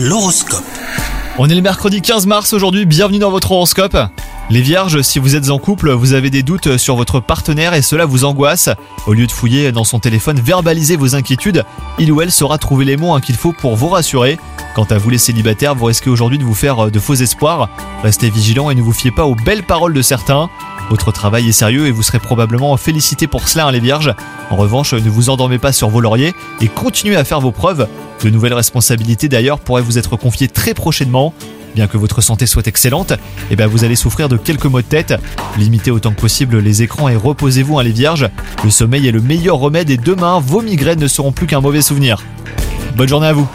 L'horoscope. On est le mercredi 15 mars aujourd'hui, bienvenue dans votre horoscope. Les vierges, si vous êtes en couple, vous avez des doutes sur votre partenaire et cela vous angoisse. Au lieu de fouiller dans son téléphone, verbalisez vos inquiétudes, il ou elle saura trouver les mots hein, qu'il faut pour vous rassurer. Quant à vous les célibataires, vous risquez aujourd'hui de vous faire euh, de faux espoirs. Restez vigilants et ne vous fiez pas aux belles paroles de certains. Votre travail est sérieux et vous serez probablement félicité pour cela, hein, les vierges. En revanche, ne vous endormez pas sur vos lauriers et continuez à faire vos preuves. De nouvelles responsabilités d'ailleurs pourraient vous être confiées très prochainement. Bien que votre santé soit excellente, eh bien vous allez souffrir de quelques maux de tête. Limitez autant que possible les écrans et reposez-vous, hein, les vierges. Le sommeil est le meilleur remède et demain, vos migraines ne seront plus qu'un mauvais souvenir. Bonne journée à vous